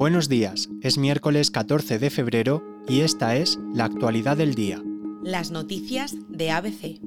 Buenos días, es miércoles 14 de febrero y esta es la actualidad del día. Las noticias de ABC.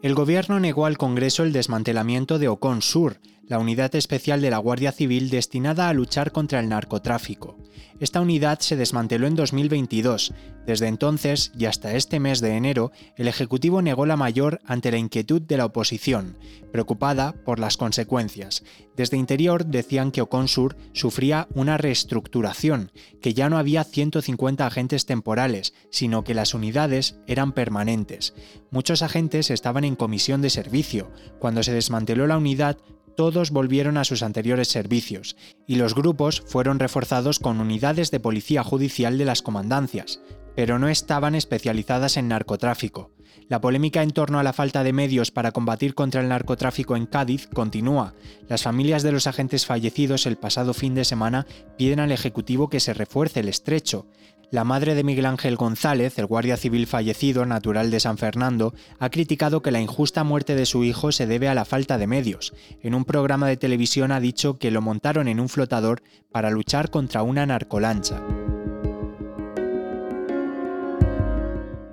El gobierno negó al Congreso el desmantelamiento de Ocon Sur, la unidad especial de la Guardia Civil destinada a luchar contra el narcotráfico. Esta unidad se desmanteló en 2022. Desde entonces y hasta este mes de enero, el Ejecutivo negó la mayor ante la inquietud de la oposición, preocupada por las consecuencias. Desde Interior decían que Oconsur sufría una reestructuración, que ya no había 150 agentes temporales, sino que las unidades eran permanentes. Muchos agentes estaban en comisión de servicio. Cuando se desmanteló la unidad, todos volvieron a sus anteriores servicios, y los grupos fueron reforzados con unidades de policía judicial de las comandancias, pero no estaban especializadas en narcotráfico. La polémica en torno a la falta de medios para combatir contra el narcotráfico en Cádiz continúa. Las familias de los agentes fallecidos el pasado fin de semana piden al Ejecutivo que se refuerce el estrecho. La madre de Miguel Ángel González, el guardia civil fallecido, natural de San Fernando, ha criticado que la injusta muerte de su hijo se debe a la falta de medios. En un programa de televisión ha dicho que lo montaron en un flotador para luchar contra una narcolancha.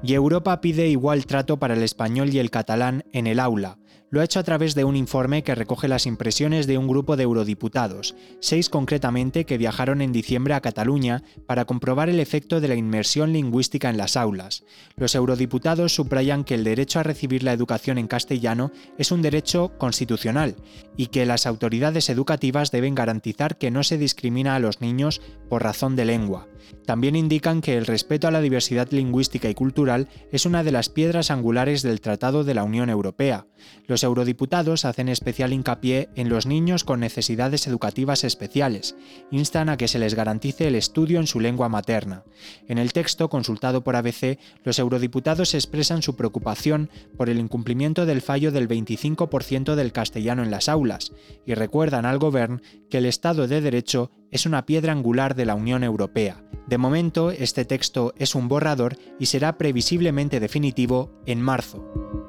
Y Europa pide igual trato para el español y el catalán en el aula. Lo ha hecho a través de un informe que recoge las impresiones de un grupo de eurodiputados, seis concretamente que viajaron en diciembre a Cataluña para comprobar el efecto de la inmersión lingüística en las aulas. Los eurodiputados subrayan que el derecho a recibir la educación en castellano es un derecho constitucional y que las autoridades educativas deben garantizar que no se discrimina a los niños por razón de lengua. También indican que el respeto a la diversidad lingüística y cultural es una de las piedras angulares del Tratado de la Unión Europea. Los eurodiputados hacen especial hincapié en los niños con necesidades educativas especiales, instan a que se les garantice el estudio en su lengua materna. En el texto consultado por ABC, los eurodiputados expresan su preocupación por el incumplimiento del fallo del 25% del castellano en las aulas y recuerdan al Gobierno que el Estado de Derecho es una piedra angular de la Unión Europea. De momento, este texto es un borrador y será previsiblemente definitivo en marzo.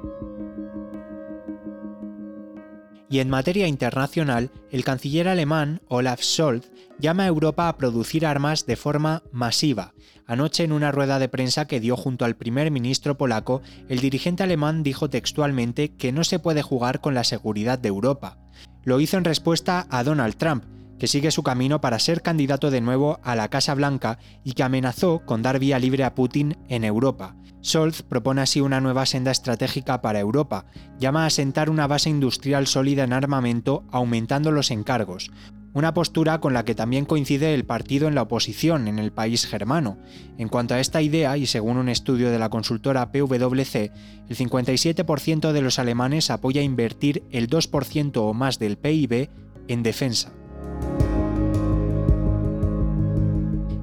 Y en materia internacional, el canciller alemán Olaf Scholz llama a Europa a producir armas de forma masiva. Anoche en una rueda de prensa que dio junto al primer ministro polaco, el dirigente alemán dijo textualmente que no se puede jugar con la seguridad de Europa. Lo hizo en respuesta a Donald Trump, que sigue su camino para ser candidato de nuevo a la Casa Blanca y que amenazó con dar vía libre a Putin en Europa. Scholz propone así una nueva senda estratégica para Europa, llama a sentar una base industrial sólida en armamento aumentando los encargos, una postura con la que también coincide el partido en la oposición en el país germano. En cuanto a esta idea, y según un estudio de la consultora PwC, el 57% de los alemanes apoya invertir el 2% o más del PIB en defensa.